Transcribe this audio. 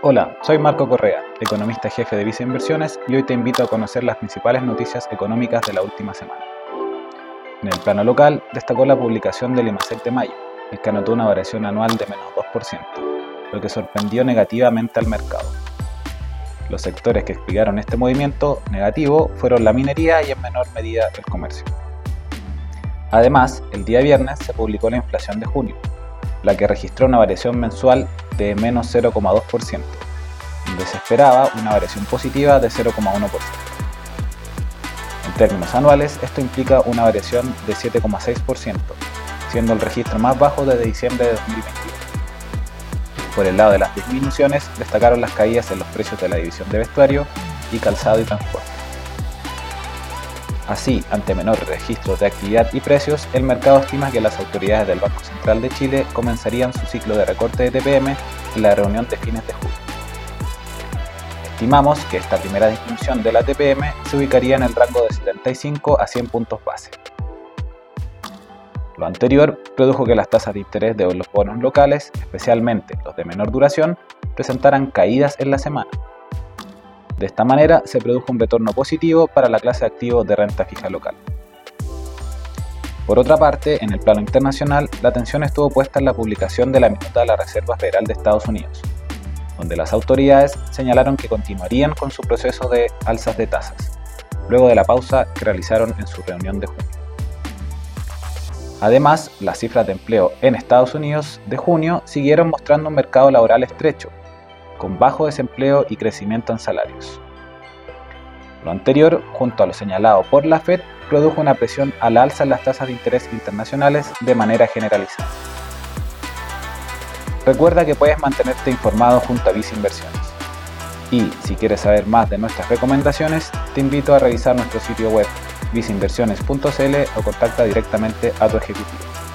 Hola, soy Marco Correa, economista jefe de Visa Inversiones y hoy te invito a conocer las principales noticias económicas de la última semana. En el plano local, destacó la publicación del IMASEC de mayo, el que anotó una variación anual de menos 2%, lo que sorprendió negativamente al mercado. Los sectores que explicaron este movimiento negativo fueron la minería y en menor medida el comercio. Además, el día viernes se publicó la inflación de junio, la que registró una variación mensual de menos 0,2%, donde se esperaba una variación positiva de 0,1%. En términos anuales, esto implica una variación de 7,6%, siendo el registro más bajo desde diciembre de 2021. Por el lado de las disminuciones, destacaron las caídas en los precios de la división de vestuario y calzado y transporte. Así, ante menores registros de actividad y precios, el mercado estima que las autoridades del Banco Central de Chile comenzarían su ciclo de recorte de TPM en la reunión de fines de julio. Estimamos que esta primera disminución de la TPM se ubicaría en el rango de 75 a 100 puntos base. Lo anterior produjo que las tasas de interés de los bonos locales, especialmente los de menor duración, presentaran caídas en la semana de esta manera se produjo un retorno positivo para la clase de activos de renta fija local. Por otra parte, en el plano internacional, la atención estuvo puesta en la publicación de la minuta de la Reserva Federal de Estados Unidos, donde las autoridades señalaron que continuarían con su proceso de alzas de tasas, luego de la pausa que realizaron en su reunión de junio. Además, las cifras de empleo en Estados Unidos de junio siguieron mostrando un mercado laboral estrecho, con bajo desempleo y crecimiento en salarios. Lo anterior, junto a lo señalado por la Fed, produjo una presión al alza en las tasas de interés internacionales de manera generalizada. Recuerda que puedes mantenerte informado junto a Visa Inversiones. Y si quieres saber más de nuestras recomendaciones, te invito a revisar nuestro sitio web visinversiones.cl o contacta directamente a tu ejecutivo.